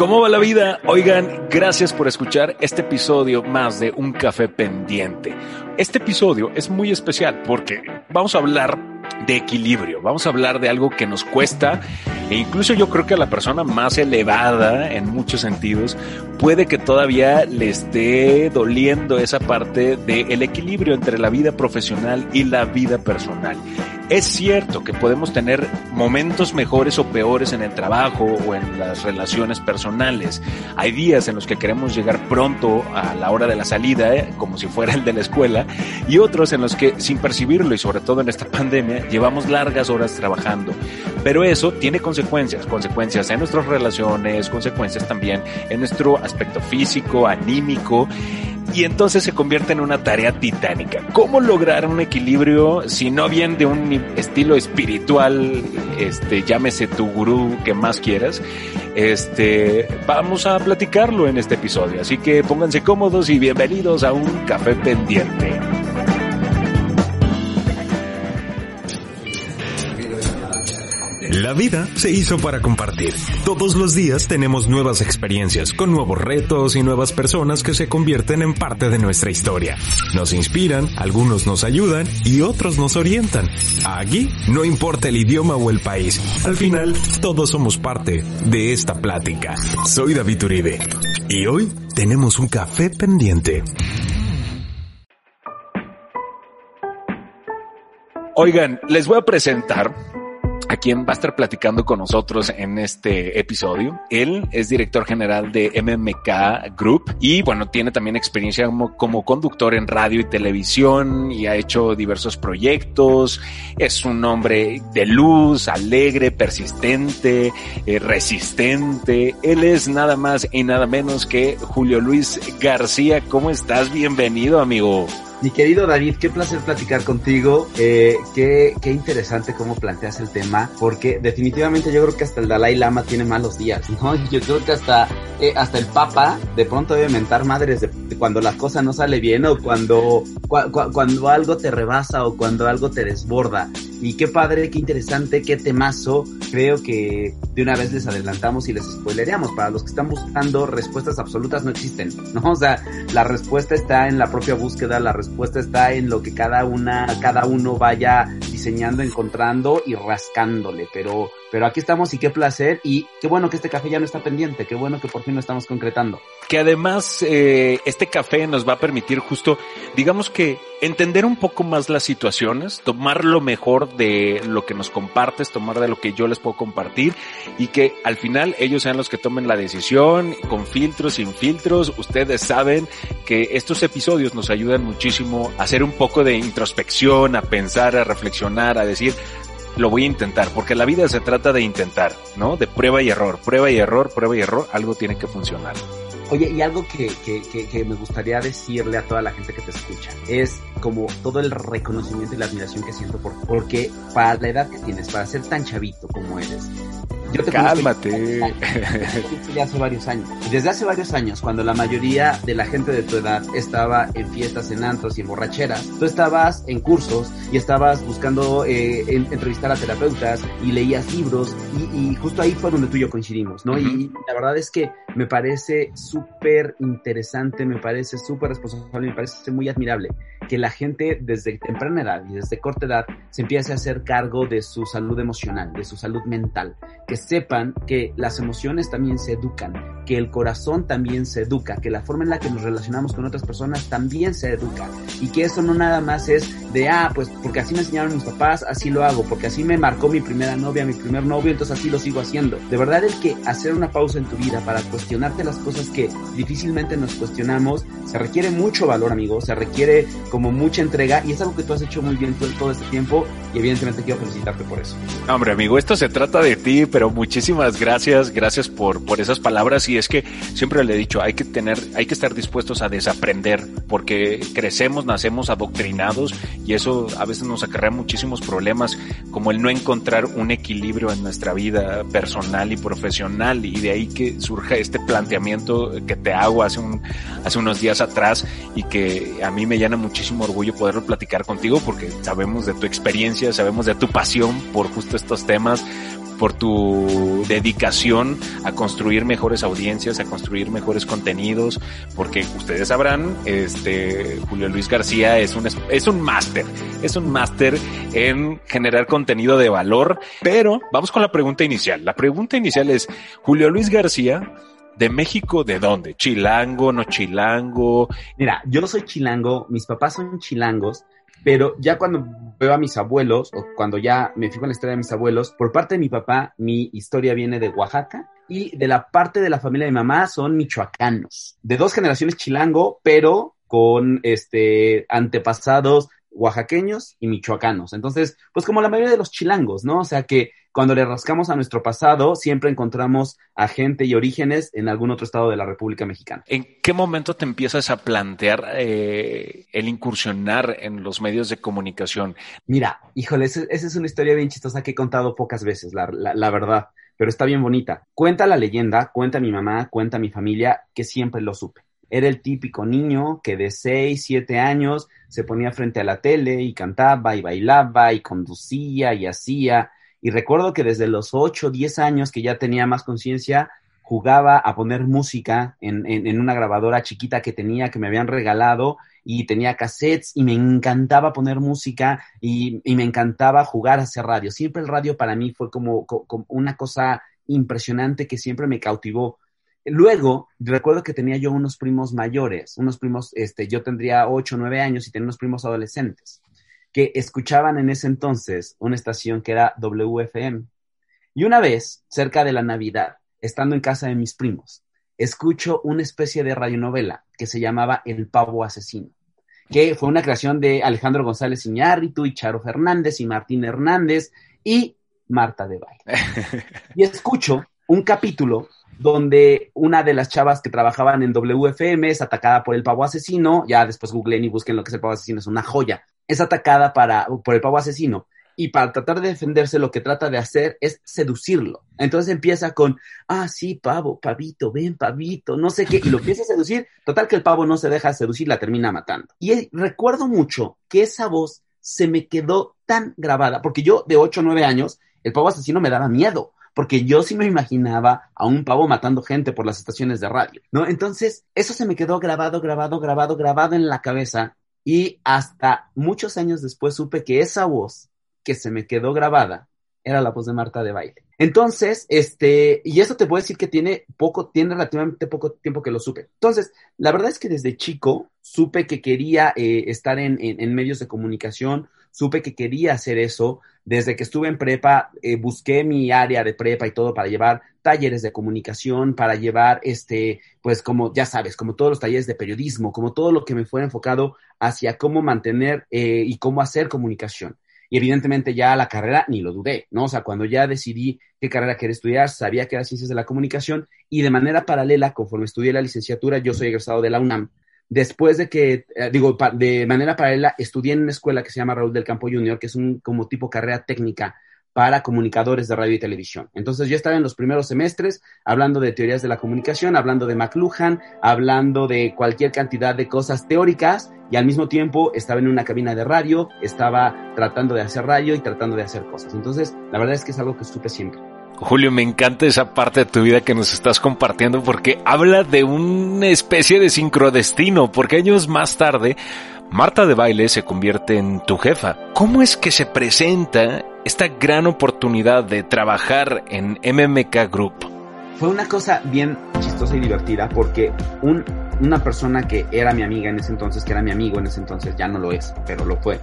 ¿Cómo va la vida? Oigan, gracias por escuchar este episodio más de Un Café Pendiente. Este episodio es muy especial porque vamos a hablar de equilibrio, vamos a hablar de algo que nos cuesta e incluso yo creo que a la persona más elevada en muchos sentidos puede que todavía le esté doliendo esa parte del equilibrio entre la vida profesional y la vida personal. Es cierto que podemos tener momentos mejores o peores en el trabajo o en las relaciones personales. Hay días en los que queremos llegar pronto a la hora de la salida, ¿eh? como si fuera el de la escuela, y otros en los que sin percibirlo y sobre todo en esta pandemia llevamos largas horas trabajando. Pero eso tiene consecuencias, consecuencias en nuestras relaciones, consecuencias también en nuestro aspecto físico, anímico y entonces se convierte en una tarea titánica. ¿Cómo lograr un equilibrio si no bien de un estilo espiritual, este, llámese tu gurú que más quieras? Este, vamos a platicarlo en este episodio, así que pónganse cómodos y bienvenidos a un café pendiente. La vida se hizo para compartir. Todos los días tenemos nuevas experiencias, con nuevos retos y nuevas personas que se convierten en parte de nuestra historia. Nos inspiran, algunos nos ayudan y otros nos orientan. Aquí no importa el idioma o el país. Al final, todos somos parte de esta plática. Soy David Uribe y hoy tenemos un café pendiente. Oigan, les voy a presentar a quien va a estar platicando con nosotros en este episodio. Él es director general de MMK Group y bueno, tiene también experiencia como, como, conductor en radio y televisión y ha hecho diversos proyectos. Es un hombre de luz, alegre, persistente, eh, resistente. Él es nada más y nada menos que Julio Luis García. ¿Cómo estás? Bienvenido, amigo. Mi querido David, qué placer platicar contigo. Eh, qué, qué interesante cómo planteas el tema, porque definitivamente yo creo que hasta el Dalai Lama tiene malos días, ¿no? Yo creo que hasta, eh, hasta el Papa de pronto debe mentar madres de, cuando la cosa no sale bien o cuando, cu cu cuando algo te rebasa o cuando algo te desborda. Y qué padre, qué interesante, qué temazo. Creo que de una vez les adelantamos y les spoileríamos. Para los que están buscando respuestas absolutas no existen, ¿no? O sea, la respuesta está en la propia búsqueda, la respuesta está en lo que cada una, cada uno vaya diseñando, encontrando y rascándole. Pero, pero aquí estamos y qué placer y qué bueno que este café ya no está pendiente, qué bueno que por fin lo estamos concretando. Que además eh, este café nos va a permitir justo, digamos que entender un poco más las situaciones, tomar lo mejor de lo que nos compartes, tomar de lo que yo les puedo compartir y que al final ellos sean los que tomen la decisión con filtros, sin filtros. Ustedes saben que estos episodios nos ayudan muchísimo a hacer un poco de introspección, a pensar, a reflexionar, a decir, lo voy a intentar, porque la vida se trata de intentar, ¿no? De prueba y error, prueba y error, prueba y error, algo tiene que funcionar. Oye, y algo que, que, que, que, me gustaría decirle a toda la gente que te escucha es como todo el reconocimiento y la admiración que siento por porque para la edad que tienes, para ser tan chavito como eres, yo te Cálmate. Desde hace varios años. Desde hace varios años, cuando la mayoría de la gente de tu edad estaba en fiestas, en antros y en borracheras, tú estabas en cursos y estabas buscando eh, en, entrevistar a terapeutas y leías libros y, y, justo ahí fue donde tú y yo coincidimos, ¿no? Uh -huh. Y la verdad es que me parece súper interesante, me parece súper responsable, me parece muy admirable que la gente desde temprana edad y desde corta edad se empiece a hacer cargo de su salud emocional, de su salud mental, que sepan que las emociones también se educan, que el corazón también se educa, que la forma en la que nos relacionamos con otras personas también se educa y que eso no nada más es de, ah, pues porque así me enseñaron mis papás, así lo hago, porque así me marcó mi primera novia, mi primer novio, entonces así lo sigo haciendo. De verdad el que hacer una pausa en tu vida para cuestionarte las cosas que difícilmente nos cuestionamos, se requiere mucho valor, amigo, se requiere como mucha entrega y es algo que tú has hecho muy bien todo, este tiempo y evidentemente quiero felicitarte por eso. Hombre, amigo, esto se trata de ti, pero muchísimas gracias, gracias por, por esas palabras y es que siempre le he dicho, hay que tener, hay que estar dispuestos a desaprender porque crecemos, nacemos adoctrinados y eso a veces nos acarrea muchísimos problemas como el no encontrar un equilibrio en nuestra vida personal y profesional y de ahí que surja este planteamiento que te hago hace un, hace unos días atrás y que a mí me llena muchísimo orgullo poderlo platicar contigo porque sabemos de tu experiencia, sabemos de tu pasión por justo estos temas, por tu dedicación a construir mejores audiencias, a construir mejores contenidos, porque ustedes sabrán, este Julio Luis García es un es un máster, es un máster en generar contenido de valor, pero vamos con la pregunta inicial. La pregunta inicial es Julio Luis García ¿De México de dónde? ¿Chilango, no chilango? Mira, yo soy chilango, mis papás son chilangos, pero ya cuando veo a mis abuelos, o cuando ya me fijo en la historia de mis abuelos, por parte de mi papá, mi historia viene de Oaxaca, y de la parte de la familia de mamá son michoacanos, de dos generaciones chilango, pero con este antepasados oaxaqueños y michoacanos. Entonces, pues como la mayoría de los chilangos, ¿no? O sea que cuando le rascamos a nuestro pasado, siempre encontramos a gente y orígenes en algún otro estado de la República Mexicana. ¿En qué momento te empiezas a plantear eh, el incursionar en los medios de comunicación? Mira, híjole, esa, es una historia bien chistosa que he contado pocas veces, la, la verdad, pero está bien bonita. Cuenta la leyenda, cuenta mi mamá, cuenta mi familia, que siempre lo supe. Era el típico niño que de 6, 7 años se ponía frente a la tele y cantaba y bailaba y conducía y hacía y recuerdo que desde los 8, 10 años que ya tenía más conciencia, jugaba a poner música en, en, una grabadora chiquita que tenía, que me habían regalado, y tenía cassettes, y me encantaba poner música, y, y me encantaba jugar a hacer radio. Siempre el radio para mí fue como, como una cosa impresionante que siempre me cautivó. Luego, recuerdo que tenía yo unos primos mayores, unos primos, este, yo tendría 8 o 9 años y tenía unos primos adolescentes que escuchaban en ese entonces una estación que era WFM. Y una vez, cerca de la Navidad, estando en casa de mis primos, escucho una especie de radionovela que se llamaba El Pavo Asesino, que fue una creación de Alejandro González Iñárritu y Charo Fernández y Martín Hernández y Marta de Baile. Y escucho un capítulo donde una de las chavas que trabajaban en WFM es atacada por el pavo asesino, ya después googleen y busquen lo que es el pavo asesino, es una joya, es atacada para, por el pavo asesino y para tratar de defenderse lo que trata de hacer es seducirlo. Entonces empieza con, ah, sí, pavo, pavito, ven, pavito, no sé qué, y lo empieza a seducir, total que el pavo no se deja seducir, la termina matando. Y recuerdo mucho que esa voz se me quedó tan grabada, porque yo de 8 o 9 años, el pavo asesino me daba miedo porque yo sí me imaginaba a un pavo matando gente por las estaciones de radio, ¿no? Entonces, eso se me quedó grabado, grabado, grabado, grabado en la cabeza y hasta muchos años después supe que esa voz que se me quedó grabada era la voz de Marta de Baile. Entonces, este, y eso te puedo decir que tiene poco, tiene relativamente poco tiempo que lo supe. Entonces, la verdad es que desde chico supe que quería eh, estar en, en, medios de comunicación, supe que quería hacer eso. Desde que estuve en prepa, eh, busqué mi área de prepa y todo para llevar talleres de comunicación, para llevar, este, pues como ya sabes, como todos los talleres de periodismo, como todo lo que me fuera enfocado hacia cómo mantener eh, y cómo hacer comunicación. Y evidentemente ya la carrera ni lo dudé, ¿no? O sea, cuando ya decidí qué carrera quería estudiar, sabía que era ciencias de la comunicación y de manera paralela, conforme estudié la licenciatura, yo soy egresado de la UNAM. Después de que, eh, digo, de manera paralela, estudié en una escuela que se llama Raúl del Campo Junior, que es un como tipo carrera técnica para comunicadores de radio y televisión. Entonces yo estaba en los primeros semestres hablando de teorías de la comunicación, hablando de McLuhan, hablando de cualquier cantidad de cosas teóricas y al mismo tiempo estaba en una cabina de radio, estaba tratando de hacer radio y tratando de hacer cosas. Entonces la verdad es que es algo que supe siempre. Julio, me encanta esa parte de tu vida que nos estás compartiendo porque habla de una especie de sincrodestino, porque años más tarde Marta de Baile se convierte en tu jefa. ¿Cómo es que se presenta esta gran oportunidad de trabajar en MMK Group? Fue una cosa bien chistosa y divertida porque un, una persona que era mi amiga en ese entonces, que era mi amigo en ese entonces, ya no lo es, pero lo fue,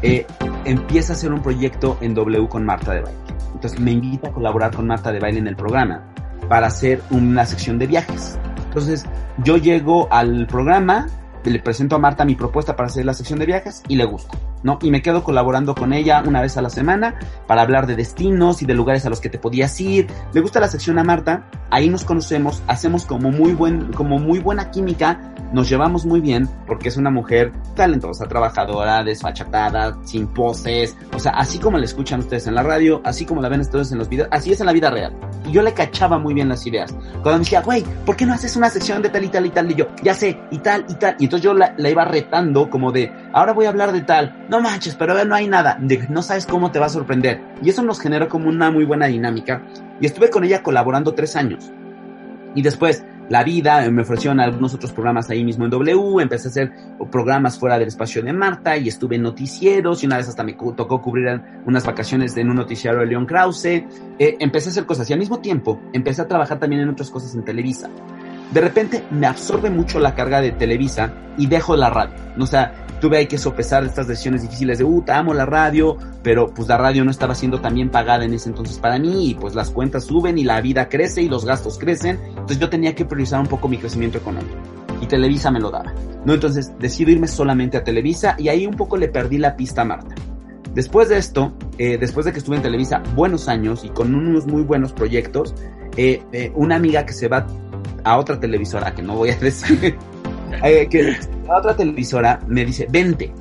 eh, empieza a hacer un proyecto en W con Marta de Baile. Entonces me invita a colaborar con Marta de Baile en el programa para hacer una sección de viajes. Entonces yo llego al programa, le presento a Marta mi propuesta para hacer la sección de viajes y le gusta. ¿no? Y me quedo colaborando con ella una vez a la semana para hablar de destinos y de lugares a los que te podías ir. Le gusta la sección a Marta, ahí nos conocemos, hacemos como muy buen, como muy buena química, nos llevamos muy bien porque es una mujer talentosa, trabajadora, desfachatada, sin poses, o sea, así como la escuchan ustedes en la radio, así como la ven ustedes en los videos, así es en la vida real. Yo le cachaba muy bien las ideas. Cuando me decía, güey, ¿por qué no haces una sección de tal y tal y tal? Y yo, ya sé, y tal y tal. Y entonces yo la, la iba retando como de, ahora voy a hablar de tal, no manches, pero no hay nada, no sabes cómo te va a sorprender. Y eso nos generó como una muy buena dinámica. Y estuve con ella colaborando tres años. Y después, la vida, me ofrecieron algunos otros programas ahí mismo en W, empecé a hacer programas fuera del espacio de Marta y estuve en noticieros y una vez hasta me tocó cubrir unas vacaciones en un noticiario de León Krause. Eh, empecé a hacer cosas y al mismo tiempo empecé a trabajar también en otras cosas en Televisa. De repente me absorbe mucho la carga de Televisa y dejo la radio. O sea, tuve ahí que sopesar estas decisiones difíciles de, uh, te amo la radio, pero pues la radio no estaba siendo tan bien pagada en ese entonces para mí y pues las cuentas suben y la vida crece y los gastos crecen, entonces yo tenía que priorizar un poco mi crecimiento económico y Televisa me lo daba, ¿no? Entonces decidí irme solamente a Televisa y ahí un poco le perdí la pista a Marta. Después de esto, eh, después de que estuve en Televisa buenos años y con unos muy buenos proyectos, eh, eh, una amiga que se va a otra televisora, que no voy a decir, eh, que la otra televisora me dice, vente.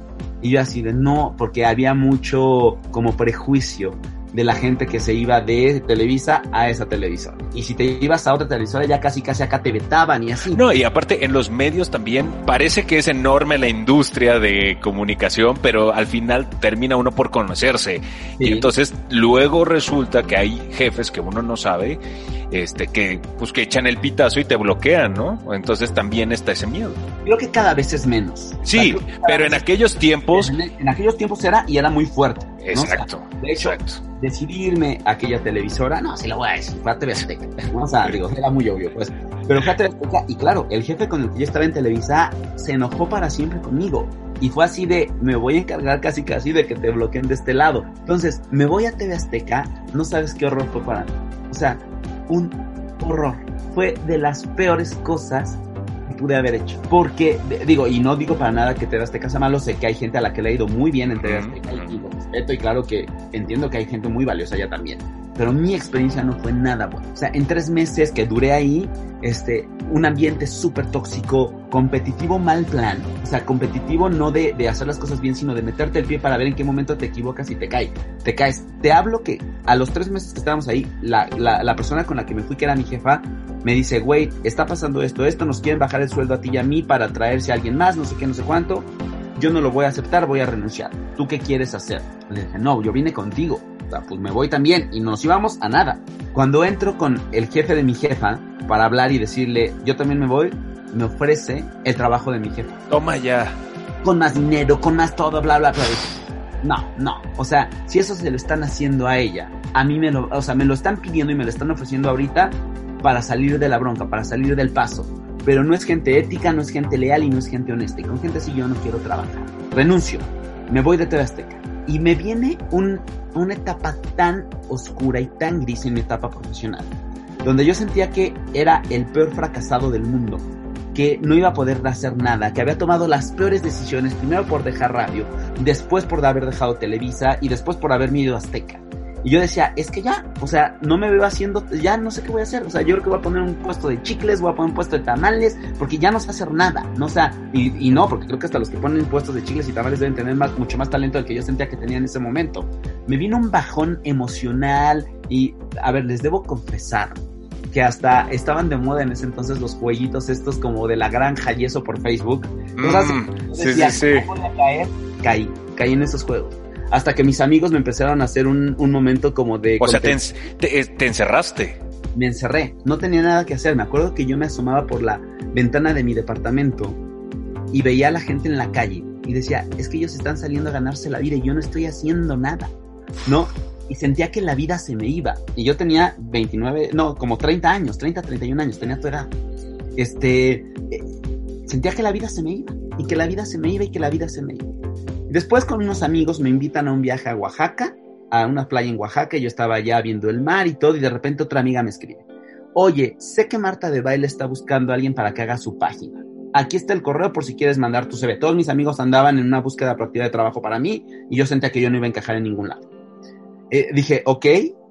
Y yo así de no, porque había mucho como prejuicio de la gente que se iba de Televisa a esa televisora. Y si te ibas a otra televisora ya casi casi acá te vetaban y así. No, y aparte en los medios también parece que es enorme la industria de comunicación, pero al final termina uno por conocerse. Y entonces luego resulta que hay jefes que uno no sabe este, que, pues que echan el pitazo y te bloquean, ¿no? Entonces también está ese miedo. Creo que cada vez es menos. Sí, pero en aquellos tiempos. En, aquellos tiempos era y era muy fuerte. Exacto. de hecho, decidirme aquella televisora, no, sí lo voy a decir, fue a TV Azteca. O sea, digo, era muy obvio, pues. Pero fue a TV Azteca y claro, el jefe con el que yo estaba en Televisa se enojó para siempre conmigo. Y fue así de, me voy a encargar casi casi de que te bloqueen de este lado. Entonces, me voy a TV Azteca, no sabes qué horror fue para mí. O sea, un horror. Fue de las peores cosas que pude haber hecho. Porque, digo, y no digo para nada que te Azteca sea malo, sé que hay gente a la que le ha ido muy bien en Azteca y lo respeto y claro que entiendo que hay gente muy valiosa allá también pero mi experiencia no fue nada buena. O sea, en tres meses que duré ahí, este, un ambiente súper tóxico, competitivo mal plan. O sea, competitivo no de, de, hacer las cosas bien, sino de meterte el pie para ver en qué momento te equivocas y te caes. Te caes. Te hablo que a los tres meses que estábamos ahí, la, la, la persona con la que me fui, que era mi jefa, me dice, güey, está pasando esto, esto, nos quieren bajar el sueldo a ti y a mí para traerse a alguien más, no sé qué, no sé cuánto. Yo no lo voy a aceptar, voy a renunciar. ¿Tú qué quieres hacer? Le dije, no, yo vine contigo pues me voy también y nos íbamos a nada. Cuando entro con el jefe de mi jefa para hablar y decirle, yo también me voy, me ofrece el trabajo de mi jefa. Toma ya. Con más dinero, con más todo, bla, bla, bla. No, no. O sea, si eso se lo están haciendo a ella, a mí me lo, o sea, me lo están pidiendo y me lo están ofreciendo ahorita para salir de la bronca, para salir del paso. Pero no es gente ética, no es gente leal y no es gente honesta. Y con gente así yo no quiero trabajar. Renuncio. Me voy de TV Azteca. Y me viene un una etapa tan oscura y tan gris en mi etapa profesional, donde yo sentía que era el peor fracasado del mundo, que no iba a poder hacer nada, que había tomado las peores decisiones, primero por dejar radio, después por haber dejado Televisa y después por haberme ido a Azteca. Y yo decía, es que ya, o sea, no me veo haciendo, ya no sé qué voy a hacer. O sea, yo creo que voy a poner un puesto de chicles, voy a poner un puesto de tamales, porque ya no sé hacer nada. No, o sea, y, no, porque creo que hasta los que ponen puestos de chicles y tamales deben tener más, mucho más talento del que yo sentía que tenía en ese momento. Me vino un bajón emocional y, a ver, les debo confesar que hasta estaban de moda en ese entonces los jueguitos estos como de la granja y eso por Facebook. Mm, sí, sí, sí. a caer? Caí, caí en esos juegos hasta que mis amigos me empezaron a hacer un, un momento como de... O sea, te, te, encerraste. Me encerré, no tenía nada que hacer. Me acuerdo que yo me asomaba por la ventana de mi departamento y veía a la gente en la calle y decía, es que ellos están saliendo a ganarse la vida y yo no estoy haciendo nada, ¿no? Y sentía que la vida se me iba. Y yo tenía 29, no, como 30 años, 30, 31 años, tenía tu edad. este, eh, sentía que la vida se me iba, y que la vida se me iba, y que la vida se me iba. Después con unos amigos me invitan a un viaje a Oaxaca, a una playa en Oaxaca, yo estaba allá viendo el mar y todo, y de repente otra amiga me escribe, oye, sé que Marta de Baile está buscando a alguien para que haga su página. Aquí está el correo por si quieres mandar tu CV. Todos mis amigos andaban en una búsqueda proactiva de trabajo para mí y yo sentía que yo no iba a encajar en ningún lado. Eh, dije, ok,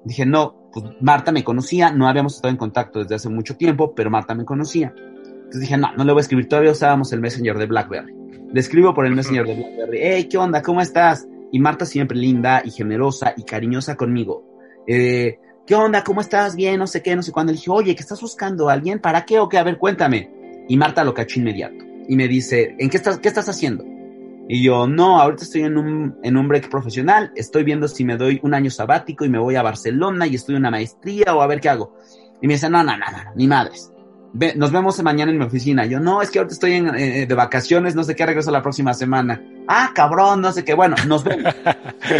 dije, no, pues Marta me conocía, no habíamos estado en contacto desde hace mucho tiempo, pero Marta me conocía. Entonces dije, no, no le voy a escribir, todavía usábamos el Messenger de BlackBerry. Le escribo por el Messenger de BlackBerry, hey, ¿qué onda? ¿Cómo estás? Y Marta siempre linda y generosa y cariñosa conmigo. Eh, ¿Qué onda? ¿Cómo estás? Bien, no sé qué, no sé cuándo. Le dije, oye, ¿qué estás buscando a alguien? ¿Para qué o qué? A ver, cuéntame. Y Marta lo cachó inmediato. Y me dice, ¿en qué estás, qué estás haciendo? Y yo, no, ahorita estoy en un, en un break profesional, estoy viendo si me doy un año sabático y me voy a Barcelona y estudio una maestría o a ver qué hago. Y me dice, no, no, no, no, ni madres. Nos vemos mañana en mi oficina. Yo, no, es que ahorita estoy en, eh, de vacaciones, no sé qué, regreso la próxima semana. Ah, cabrón, no sé qué. Bueno, nos vemos.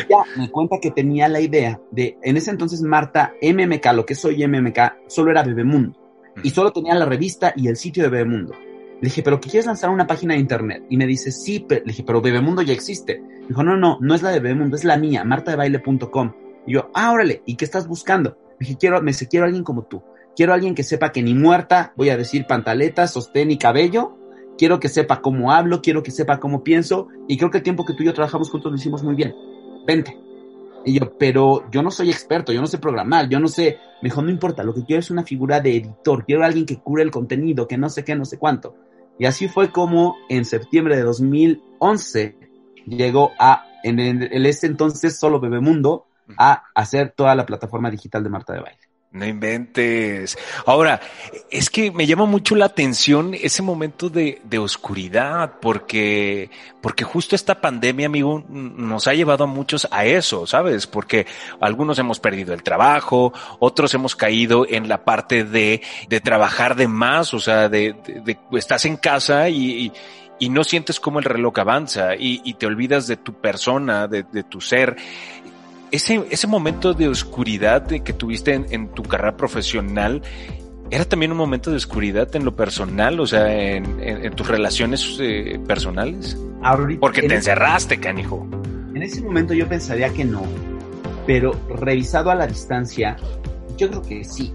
ya me cuenta que tenía la idea de, en ese entonces Marta, MMK, lo que soy MMK, solo era Bebemundo. Y solo tenía la revista y el sitio de Bebemundo. Le dije, ¿pero qué quieres lanzar una página de internet? Y me dice, sí, le dije, pero Bebemundo ya existe. Me dijo, no, no, no es la de Bebemundo, es la mía, martadebaile.com. Y yo, ah, órale, ¿y qué estás buscando? Me dije, quiero, me dice, quiero alguien como tú. Quiero alguien que sepa que ni muerta voy a decir pantaletas, sostén y cabello. Quiero que sepa cómo hablo, quiero que sepa cómo pienso. Y creo que el tiempo que tú y yo trabajamos juntos lo hicimos muy bien. Vente. Y yo, pero yo no soy experto, yo no sé programar, yo no sé. Me dijo, no importa, lo que quiero es una figura de editor, quiero alguien que cure el contenido, que no sé qué, no sé cuánto. Y así fue como en septiembre de 2011 llegó a, en el, ese entonces solo Bebemundo, a hacer toda la plataforma digital de Marta de Baile. No inventes. Ahora, es que me llama mucho la atención ese momento de, de, oscuridad, porque, porque justo esta pandemia, amigo, nos ha llevado a muchos a eso, ¿sabes? Porque algunos hemos perdido el trabajo, otros hemos caído en la parte de, de trabajar de más, o sea, de, de, estás en casa y, y, no sientes cómo el reloj avanza y, y te olvidas de tu persona, de, de tu ser ese, ese momento de oscuridad que tuviste en, tu carrera profesional, ¿era también un momento de oscuridad en lo personal, o sea, en, tus relaciones eh, personales? Porque te encerraste, canijo. En ese momento yo pensaría que no, pero revisado a la distancia, yo creo que sí.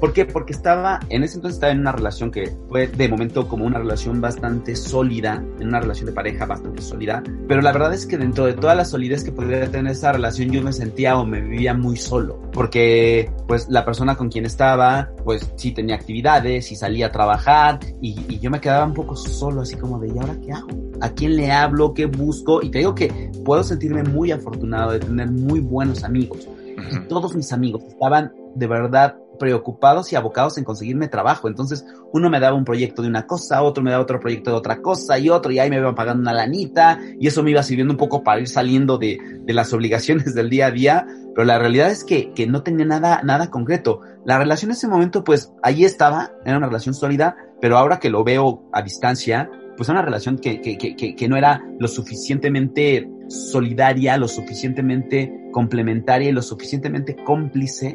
¿Por qué? Porque estaba, en ese entonces estaba en una relación que fue de momento como una relación bastante sólida, en una relación de pareja bastante sólida, pero la verdad es que dentro de toda la solidez que podría tener esa relación yo me sentía o me vivía muy solo, porque pues la persona con quien estaba, pues sí tenía actividades y salía a trabajar y, y yo me quedaba un poco solo, así como de, ¿y ahora qué hago? ¿A quién le hablo? ¿Qué busco? Y te digo que puedo sentirme muy afortunado de tener muy buenos amigos. Y todos mis amigos estaban de verdad preocupados y abocados en conseguirme trabajo. Entonces, uno me daba un proyecto de una cosa, otro me daba otro proyecto de otra cosa y otro, y ahí me iban pagando una lanita, y eso me iba sirviendo un poco para ir saliendo de, de las obligaciones del día a día, pero la realidad es que, que no tenía nada, nada concreto. La relación en ese momento, pues, ahí estaba, era una relación sólida, pero ahora que lo veo a distancia, pues era una relación que, que, que, que no era lo suficientemente solidaria, lo suficientemente complementaria y lo suficientemente cómplice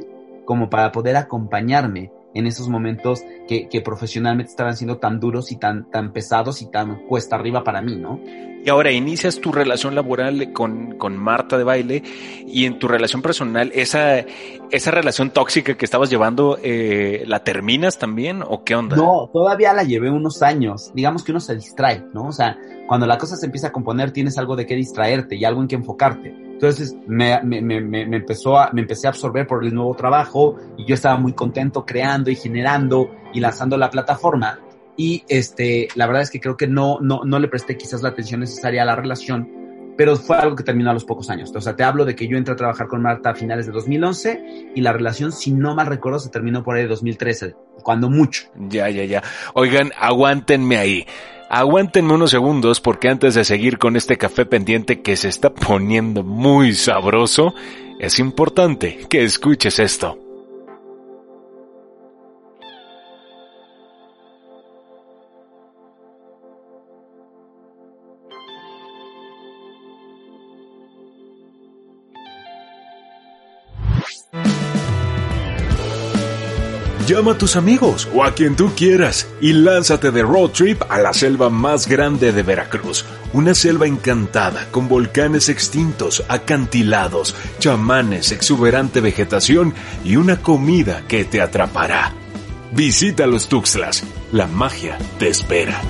como para poder acompañarme en esos momentos que, que, profesionalmente estaban siendo tan duros y tan, tan pesados y tan cuesta arriba para mí, ¿no? Y ahora inicias tu relación laboral con, con Marta de baile y en tu relación personal, esa, esa relación tóxica que estabas llevando, eh, ¿la terminas también o qué onda? No, todavía la llevé unos años. Digamos que uno se distrae, ¿no? O sea, cuando la cosa se empieza a componer, tienes algo de qué distraerte y algo en qué enfocarte. Entonces me, me, me, me, empezó a, me empecé a absorber por el nuevo trabajo y yo estaba muy contento creando y generando y lanzando la plataforma. Y este, la verdad es que creo que no, no, no le presté quizás la atención necesaria a la relación, pero fue algo que terminó a los pocos años. O sea, te hablo de que yo entré a trabajar con Marta a finales de 2011 y la relación, si no mal recuerdo, se terminó por ahí de 2013, cuando mucho. Ya, ya, ya. Oigan, aguántenme ahí. Aguántenme unos segundos porque antes de seguir con este café pendiente que se está poniendo muy sabroso, es importante que escuches esto. Llama a tus amigos o a quien tú quieras y lánzate de road trip a la selva más grande de Veracruz. Una selva encantada con volcanes extintos, acantilados, chamanes, exuberante vegetación y una comida que te atrapará. Visita los Tuxtlas. La magia te espera.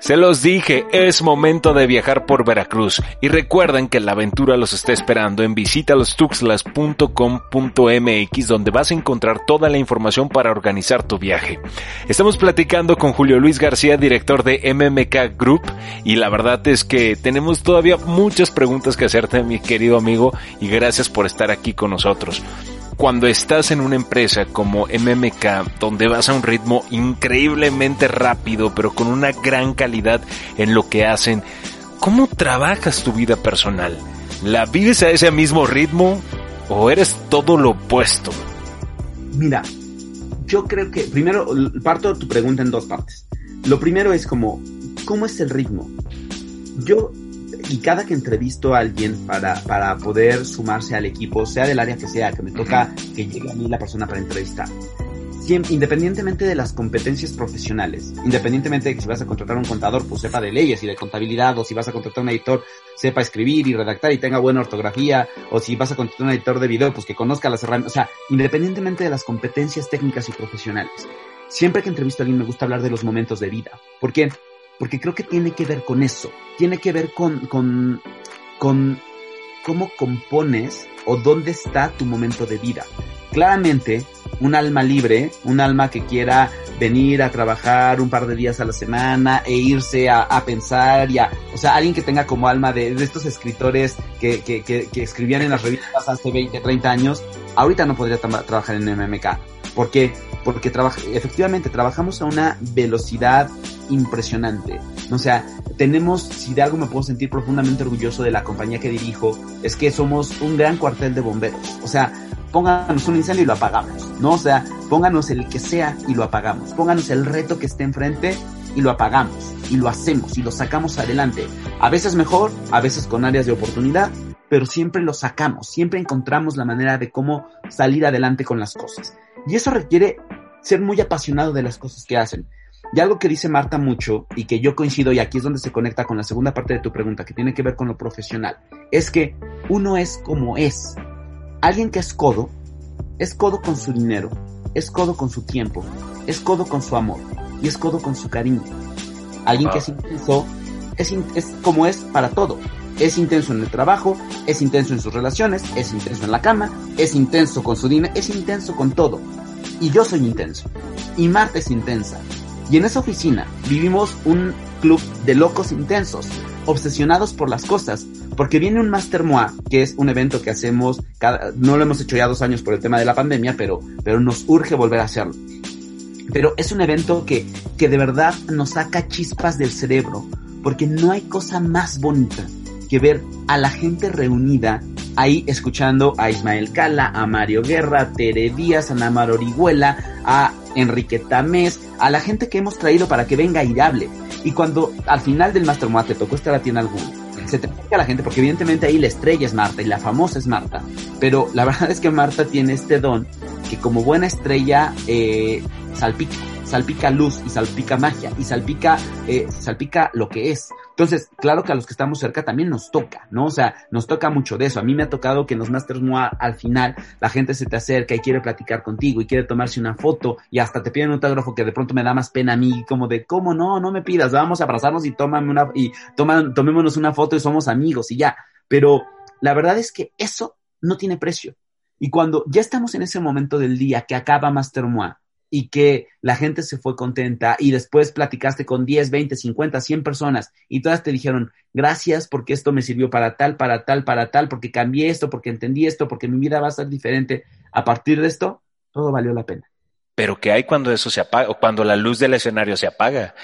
Se los dije, es momento de viajar por Veracruz y recuerden que la aventura los está esperando en visitalostuxlas.com.mx donde vas a encontrar toda la información para organizar tu viaje. Estamos platicando con Julio Luis García, director de MMK Group y la verdad es que tenemos todavía muchas preguntas que hacerte mi querido amigo y gracias por estar aquí con nosotros cuando estás en una empresa como MMK, donde vas a un ritmo increíblemente rápido, pero con una gran calidad en lo que hacen, ¿cómo trabajas tu vida personal? ¿La vives a ese mismo ritmo o eres todo lo opuesto? Mira, yo creo que primero parto tu pregunta en dos partes. Lo primero es como, ¿cómo es el ritmo? Yo y cada que entrevisto a alguien para, para poder sumarse al equipo, sea del área que sea, que me toca que llegue a mí la persona para entrevistar, independientemente de las competencias profesionales, independientemente de que si vas a contratar a un contador, pues sepa de leyes y de contabilidad, o si vas a contratar a un editor, sepa escribir y redactar y tenga buena ortografía, o si vas a contratar a un editor de video, pues que conozca las herramientas, o sea, independientemente de las competencias técnicas y profesionales. Siempre que entrevisto a alguien me gusta hablar de los momentos de vida. ¿Por qué? Porque creo que tiene que ver con eso, tiene que ver con, con, con cómo compones o dónde está tu momento de vida. Claramente, un alma libre, un alma que quiera venir a trabajar un par de días a la semana e irse a, a pensar y a, o sea, alguien que tenga como alma de, de estos escritores que, que, que, escribían en las revistas hace 20, 30 años, ahorita no podría trabajar en MMK. ¿Por qué? Porque efectivamente trabajamos a una velocidad impresionante. O sea, tenemos, si de algo me puedo sentir profundamente orgulloso de la compañía que dirijo, es que somos un gran cuartel de bomberos. O sea, pónganos un incendio y lo apagamos, ¿no? Sea, pónganos el que sea y lo apagamos. Pónganos el reto que esté enfrente y lo apagamos. Y lo hacemos y lo sacamos adelante. A veces mejor, a veces con áreas de oportunidad, pero siempre lo sacamos. Siempre encontramos la manera de cómo salir adelante con las cosas. Y eso requiere ser muy apasionado de las cosas que hacen. Y algo que dice Marta mucho y que yo coincido y aquí es donde se conecta con la segunda parte de tu pregunta que tiene que ver con lo profesional, es que uno es como es. Alguien que es codo, es codo con su dinero, es codo con su tiempo, es codo con su amor y es codo con su cariño. Alguien que es intenso, es, es como es para todo. Es intenso en el trabajo, es intenso en sus relaciones, es intenso en la cama, es intenso con su dinero, es intenso con todo. Y yo soy intenso. Y Marta es intensa. Y en esa oficina vivimos un club de locos intensos, obsesionados por las cosas, porque viene un Master Moa, que es un evento que hacemos, cada, no lo hemos hecho ya dos años por el tema de la pandemia, pero, pero nos urge volver a hacerlo. Pero es un evento que, que de verdad nos saca chispas del cerebro, porque no hay cosa más bonita que ver a la gente reunida ahí escuchando a Ismael Cala, a Mario Guerra, a Tere Díaz, a Namar Orihuela, a Enrique Tamés, a la gente que hemos traído para que venga y hable. Y cuando al final del Master te tocó estar a ti en alguno, se te acerca a la gente, porque evidentemente ahí la estrella es Marta y la famosa es Marta. Pero la verdad es que Marta tiene este don que como buena estrella eh, salpica salpica luz y salpica magia y salpica, eh, salpica lo que es. Entonces, claro que a los que estamos cerca también nos toca, ¿no? O sea, nos toca mucho de eso. A mí me ha tocado que en los Masters MOA al final la gente se te acerca y quiere platicar contigo y quiere tomarse una foto y hasta te piden un autógrafo que de pronto me da más pena a mí, como de, ¿cómo no? No me pidas, vamos a abrazarnos y tómame una, y toma, tomémonos una foto y somos amigos y ya. Pero la verdad es que eso no tiene precio. Y cuando ya estamos en ese momento del día que acaba Master MOA, y que la gente se fue contenta y después platicaste con 10, 20, 50, 100 personas y todas te dijeron, gracias porque esto me sirvió para tal, para tal, para tal, porque cambié esto, porque entendí esto, porque mi vida va a ser diferente. A partir de esto, todo valió la pena. Pero ¿qué hay cuando eso se apaga o cuando la luz del escenario se apaga?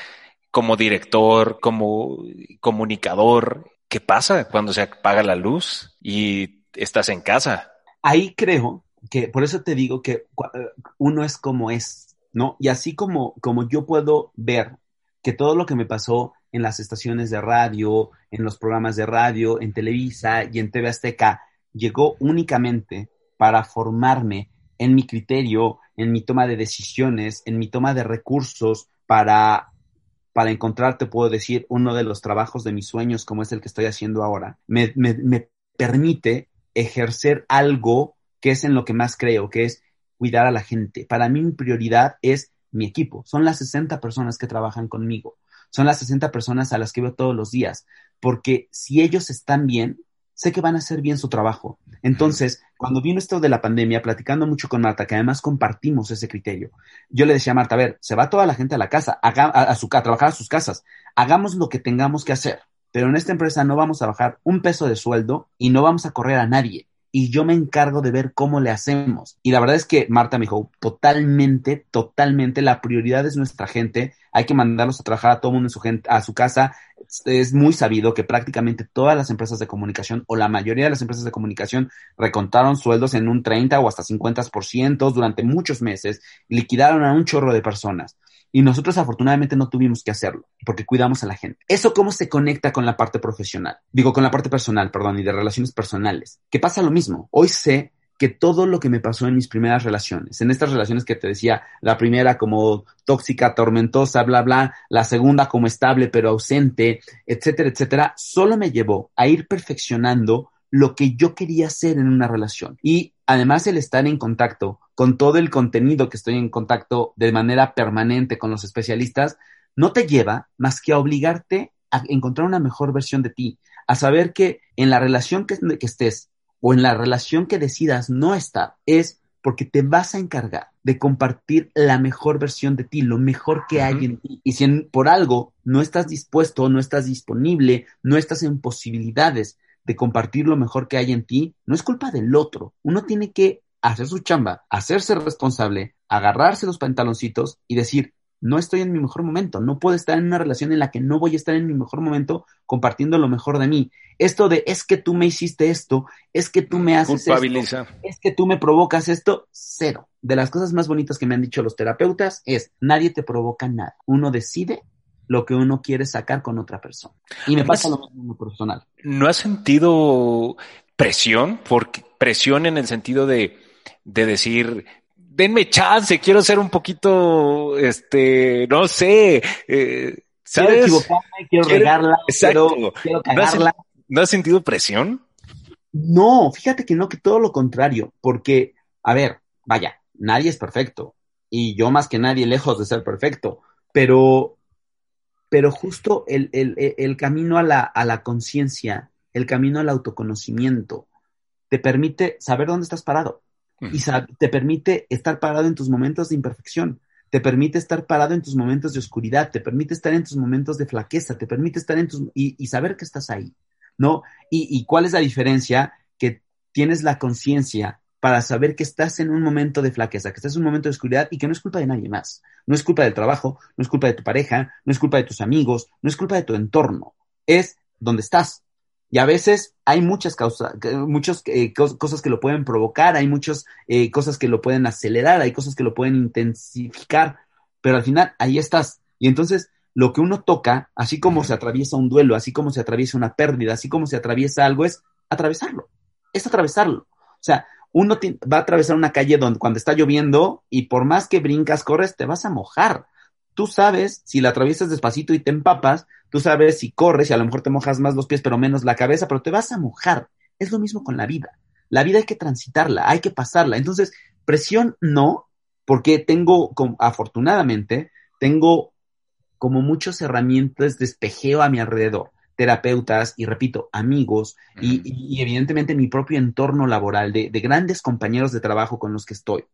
Como director, como comunicador, ¿qué pasa cuando se apaga la luz y estás en casa? Ahí creo que por eso te digo que eh, uno es como es, ¿no? Y así como, como yo puedo ver que todo lo que me pasó en las estaciones de radio, en los programas de radio, en Televisa y en TV Azteca, llegó únicamente para formarme en mi criterio, en mi toma de decisiones, en mi toma de recursos para, para encontrar, te puedo decir, uno de los trabajos de mis sueños como es el que estoy haciendo ahora, me, me, me permite ejercer algo que es en lo que más creo, que es cuidar a la gente. Para mí mi prioridad es mi equipo. Son las 60 personas que trabajan conmigo. Son las 60 personas a las que veo todos los días. Porque si ellos están bien, sé que van a hacer bien su trabajo. Entonces, cuando vino esto de la pandemia, platicando mucho con Marta, que además compartimos ese criterio, yo le decía a Marta, a ver, se va toda la gente a la casa, a, a, trabajar a sus casas, hagamos lo que tengamos que hacer, pero en esta empresa no vamos a bajar un peso de sueldo y no vamos a correr a nadie y yo me encargo de ver cómo le hacemos. Y la verdad es que Marta me dijo, totalmente, totalmente, la prioridad es nuestra gente, hay que mandarlos a trabajar a todo mundo en su gente, a su casa. Es muy sabido que prácticamente todas las empresas de comunicación o la mayoría de las empresas de comunicación recontaron sueldos en un 30 o hasta 50% durante muchos meses, liquidaron a un chorro de personas. Y nosotros afortunadamente no tuvimos que hacerlo porque cuidamos a la gente. ¿Eso cómo se conecta con la parte profesional? Digo, con la parte personal, perdón, y de relaciones personales. Que pasa lo mismo. Hoy sé que todo lo que me pasó en mis primeras relaciones, en estas relaciones que te decía, la primera como tóxica, tormentosa, bla, bla, la segunda como estable pero ausente, etcétera, etcétera, solo me llevó a ir perfeccionando lo que yo quería hacer en una relación. Y además el estar en contacto con todo el contenido que estoy en contacto de manera permanente con los especialistas, no te lleva más que a obligarte a encontrar una mejor versión de ti, a saber que en la relación que, que estés o en la relación que decidas no estar, es porque te vas a encargar de compartir la mejor versión de ti, lo mejor que hay en ti. Y si por algo no estás dispuesto, no estás disponible, no estás en posibilidades de compartir lo mejor que hay en ti, no es culpa del otro. Uno tiene que hacer su chamba, hacerse responsable, agarrarse los pantaloncitos y decir, no estoy en mi mejor momento, no puedo estar en una relación en la que no voy a estar en mi mejor momento compartiendo lo mejor de mí. Esto de es que tú me hiciste esto, es que tú me haces esto, es que tú me provocas esto, cero. De las cosas más bonitas que me han dicho los terapeutas es, nadie te provoca nada. Uno decide lo que uno quiere sacar con otra persona. Y me pasa lo mismo personal. ¿No has sentido presión? Porque presión en el sentido de, de decir, denme chance, quiero ser un poquito, este, no sé, eh, ¿sabes? Quiero equivocarme, quiero regarla, quiero, quiero cagarla. ¿No has, sentido presión? No, fíjate que no, que todo lo contrario, porque, a ver, vaya, nadie es perfecto, y yo más que nadie lejos de ser perfecto, pero, pero justo el, el, el camino a la, a la conciencia, el camino al autoconocimiento, te permite saber dónde estás parado y te permite estar parado en tus momentos de imperfección, te permite estar parado en tus momentos de oscuridad, te permite estar en tus momentos de flaqueza, te permite estar en tus y, saber que estás ahí, ¿no? Y, y cuál es la diferencia que tienes la conciencia para saber que estás en un momento de flaqueza, que estás en un momento de oscuridad y que no es culpa de nadie más. No es culpa del trabajo, no es culpa de tu pareja, no es culpa de tus amigos, no es culpa de tu entorno. Es donde estás, y a veces hay muchas causas, muchas eh, cosas que lo pueden provocar, hay muchas eh, cosas que lo pueden acelerar, hay cosas que lo pueden intensificar, pero al final ahí estás. Y entonces lo que uno toca, así como se atraviesa un duelo, así como se atraviesa una pérdida, así como se atraviesa algo, es atravesarlo, es atravesarlo. O sea, uno va a atravesar una calle donde cuando está lloviendo y por más que brincas, corres, te vas a mojar. Tú sabes, si la atraviesas despacito y te empapas, Tú sabes si corres y a lo mejor te mojas más los pies, pero menos la cabeza, pero te vas a mojar. Es lo mismo con la vida. La vida hay que transitarla, hay que pasarla. Entonces, presión no, porque tengo, afortunadamente, tengo como muchas herramientas de espejeo a mi alrededor terapeutas y repito, amigos y, evidentemente mi propio entorno laboral de, grandes compañeros de trabajo con los que estoy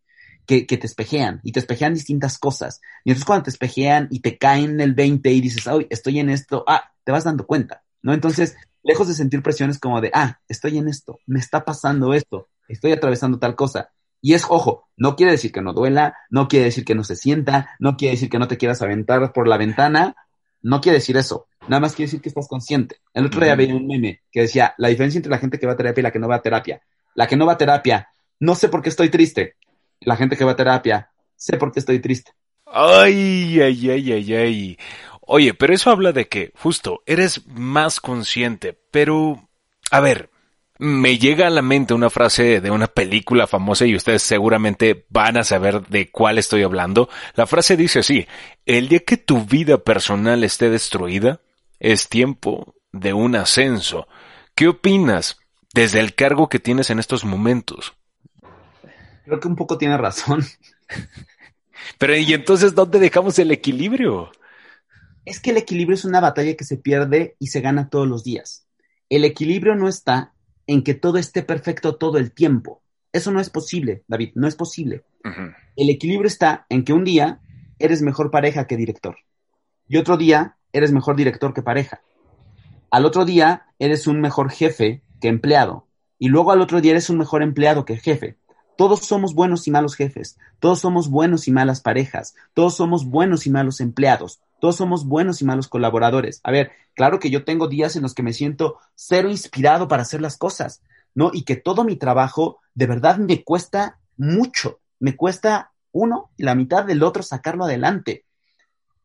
que, te espejean y te espejean distintas cosas. Y entonces cuando te espejean y te caen el 20 y dices, ay, estoy en esto, ah, te vas dando cuenta, ¿no? Entonces, lejos de sentir presiones como de, ah, estoy en esto, me está pasando esto, estoy atravesando tal cosa. Y es, ojo, no quiere decir que no duela, no quiere decir que no se sienta, no quiere decir que no te quieras aventar por la ventana, no quiere decir eso. Nada más quiere decir que estás consciente. El otro día veía un meme que decía, la diferencia entre la gente que va a terapia y la que no va a terapia. La que no va a terapia, no sé por qué estoy triste la gente que va a terapia, sé por qué estoy triste. Ay, ay, ay, ay, ay. Oye, pero eso habla de que, justo, eres más consciente, pero... A ver, me llega a la mente una frase de una película famosa y ustedes seguramente van a saber de cuál estoy hablando. La frase dice así, el día que tu vida personal esté destruida, es tiempo de un ascenso. ¿Qué opinas desde el cargo que tienes en estos momentos? Creo que un poco tiene razón. Pero ¿y entonces dónde dejamos el equilibrio? Es que el equilibrio es una batalla que se pierde y se gana todos los días. El equilibrio no está en que todo esté perfecto todo el tiempo. Eso no es posible, David, no es posible. El equilibrio está en que un día eres mejor pareja que director y otro día eres mejor director que pareja. Al otro día eres un mejor jefe que empleado y luego al otro día eres un mejor empleado que jefe. Todos somos buenos y malos jefes, todos somos buenos y malas parejas, todos somos buenos y malos empleados, todos somos buenos y malos colaboradores. A ver, claro que yo tengo días en los que me siento cero inspirado para hacer las cosas, ¿no? Y que todo mi trabajo de verdad me cuesta mucho, me cuesta uno y la mitad del otro sacarlo adelante.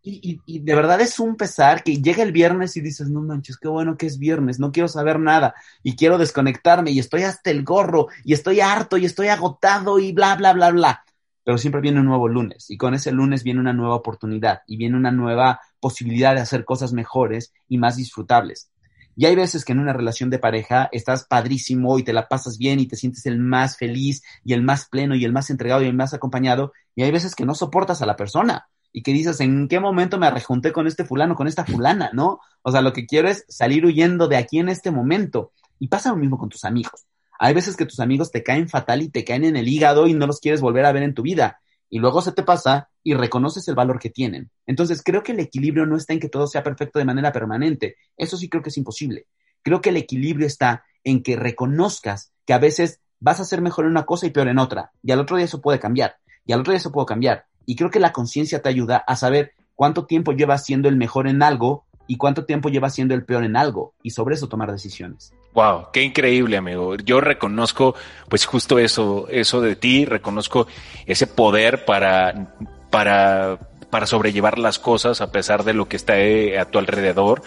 Y, de verdad es un pesar que llega el viernes y dices, no manches, qué bueno que es viernes, no quiero saber nada y quiero desconectarme y estoy hasta el gorro y estoy harto y estoy agotado y bla, bla, bla, bla. Pero siempre viene un nuevo lunes y con ese lunes viene una nueva oportunidad y viene una nueva posibilidad de hacer cosas mejores y más disfrutables. Y hay veces que en una relación de pareja estás padrísimo y te la pasas bien y te sientes el más feliz y el más pleno y el más entregado y el más acompañado. Y hay veces que no soportas a la persona y que dices, ¿en qué momento me rejunté con este fulano, con esta fulana, no? O sea, lo que quiero es salir huyendo de aquí en este momento. Y pasa lo mismo con tus amigos. Hay veces que tus amigos te caen fatal y te caen en el hígado y no los quieres volver a ver en tu vida. Y luego se te pasa y reconoces el valor que tienen. Entonces, creo que el equilibrio no está en que todo sea perfecto de manera permanente. Eso sí creo que es imposible. Creo que el equilibrio está en que reconozcas que a veces vas a ser mejor en una cosa y peor en otra. Y al otro día eso puede cambiar. Y al otro día eso puede cambiar. Y creo que la conciencia te ayuda a saber cuánto tiempo llevas siendo el mejor en algo y cuánto tiempo llevas siendo el peor en algo y sobre eso tomar decisiones. Wow, qué increíble, amigo. Yo reconozco, pues justo eso, eso de ti, reconozco ese poder para, para, para sobrellevar las cosas a pesar de lo que está a tu alrededor.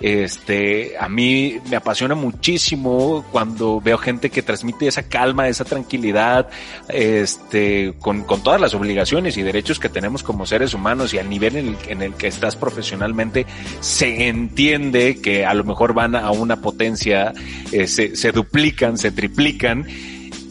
Este, a mí me apasiona muchísimo cuando veo gente que transmite esa calma, esa tranquilidad, este, con, con todas las obligaciones y derechos que tenemos como seres humanos y al nivel en el, en el que estás profesionalmente, se entiende que a lo mejor van a una potencia, eh, se, se duplican, se triplican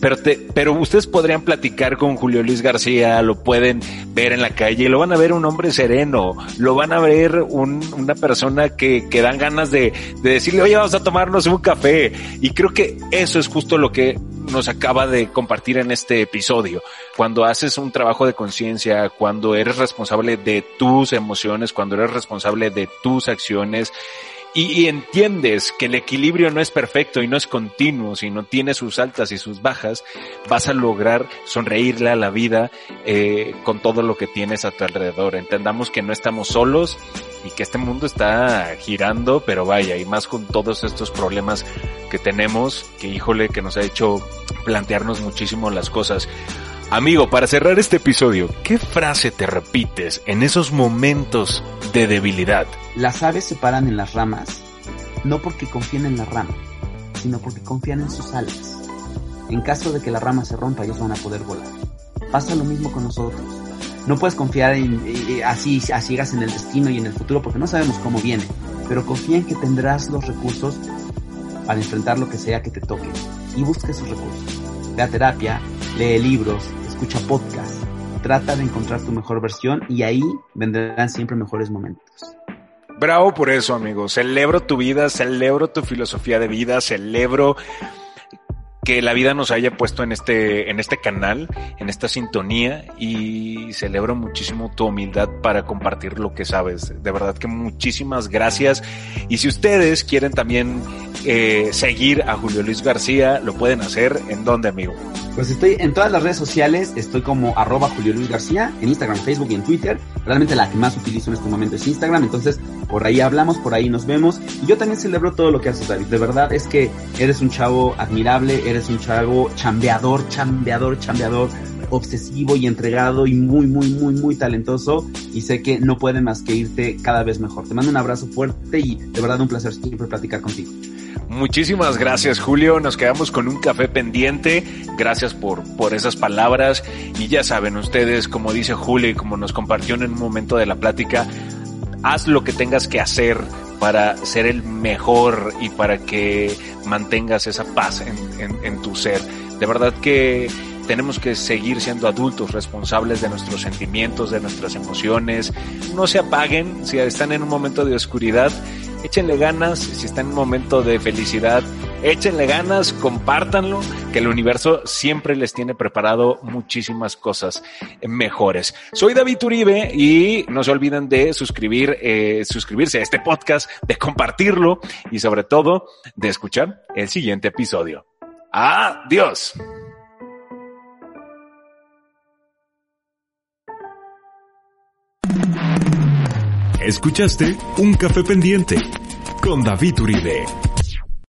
pero, te, pero ustedes podrían platicar con Julio Luis García, lo pueden ver en la calle, lo van a ver un hombre sereno, lo van a ver un, una persona que, que dan ganas de, de decirle, oye, vamos a tomarnos un café. Y creo que eso es justo lo que nos acaba de compartir en este episodio. Cuando haces un trabajo de conciencia, cuando eres responsable de tus emociones, cuando eres responsable de tus acciones, y, entiendes que el equilibrio no es perfecto y no es continuo, sino tiene sus altas y sus bajas, vas a lograr sonreírle a la vida eh, con todo lo que tienes a tu alrededor. Entendamos que no estamos solos y que este mundo está girando, pero vaya, y más con todos estos problemas que tenemos, que híjole, que nos ha hecho plantearnos muchísimo las cosas. Amigo, para cerrar este episodio, ¿qué frase te repites en esos momentos de debilidad? Las aves se paran en las ramas, no porque confíen en la rama, sino porque confían en sus alas. En caso de que la rama se rompa, ellos van a poder volar. Pasa lo mismo con nosotros. No puedes confiar en, así a en el destino y en el futuro porque no sabemos cómo viene, pero confía en que tendrás los recursos para enfrentar lo que sea que te toque y busca esos recursos. Ve a terapia, lee libros, escucha podcast, trata de encontrar tu mejor versión y ahí vendrán siempre mejores momentos. Bravo por eso, amigo. Celebro tu vida, celebro tu filosofía de vida, celebro que la vida nos haya puesto en este, en este canal, en esta sintonía y celebro muchísimo tu humildad para compartir lo que sabes. De verdad que muchísimas gracias. Y si ustedes quieren también eh, seguir a Julio Luis García, lo pueden hacer. ¿En dónde, amigo? Pues estoy en todas las redes sociales, estoy como arroba Julio Luis García, en Instagram, Facebook y en Twitter. Realmente la que más utilizo en este momento es Instagram, entonces por ahí hablamos, por ahí nos vemos. Y yo también celebro todo lo que haces, David. De verdad es que eres un chavo admirable, eres un chavo chambeador, chambeador, chambeador obsesivo y entregado y muy, muy, muy, muy talentoso y sé que no puede más que irte cada vez mejor. Te mando un abrazo fuerte y de verdad un placer siempre platicar contigo. Muchísimas gracias Julio, nos quedamos con un café pendiente, gracias por, por esas palabras y ya saben ustedes, como dice Julio y como nos compartió en un momento de la plática, haz lo que tengas que hacer para ser el mejor y para que mantengas esa paz en, tu ser. De verdad que tenemos que seguir siendo adultos responsables de nuestros sentimientos, de nuestras emociones. No se apaguen si están en un momento de oscuridad. Échenle ganas, si están en un momento de felicidad, échenle ganas, compártanlo, que el universo siempre les tiene preparado muchísimas cosas mejores. Soy David Uribe y no se olviden de suscribir, eh, suscribirse a este podcast, de compartirlo y sobre todo de escuchar el siguiente episodio. Adiós. Escuchaste Un Café Pendiente con David Uribe.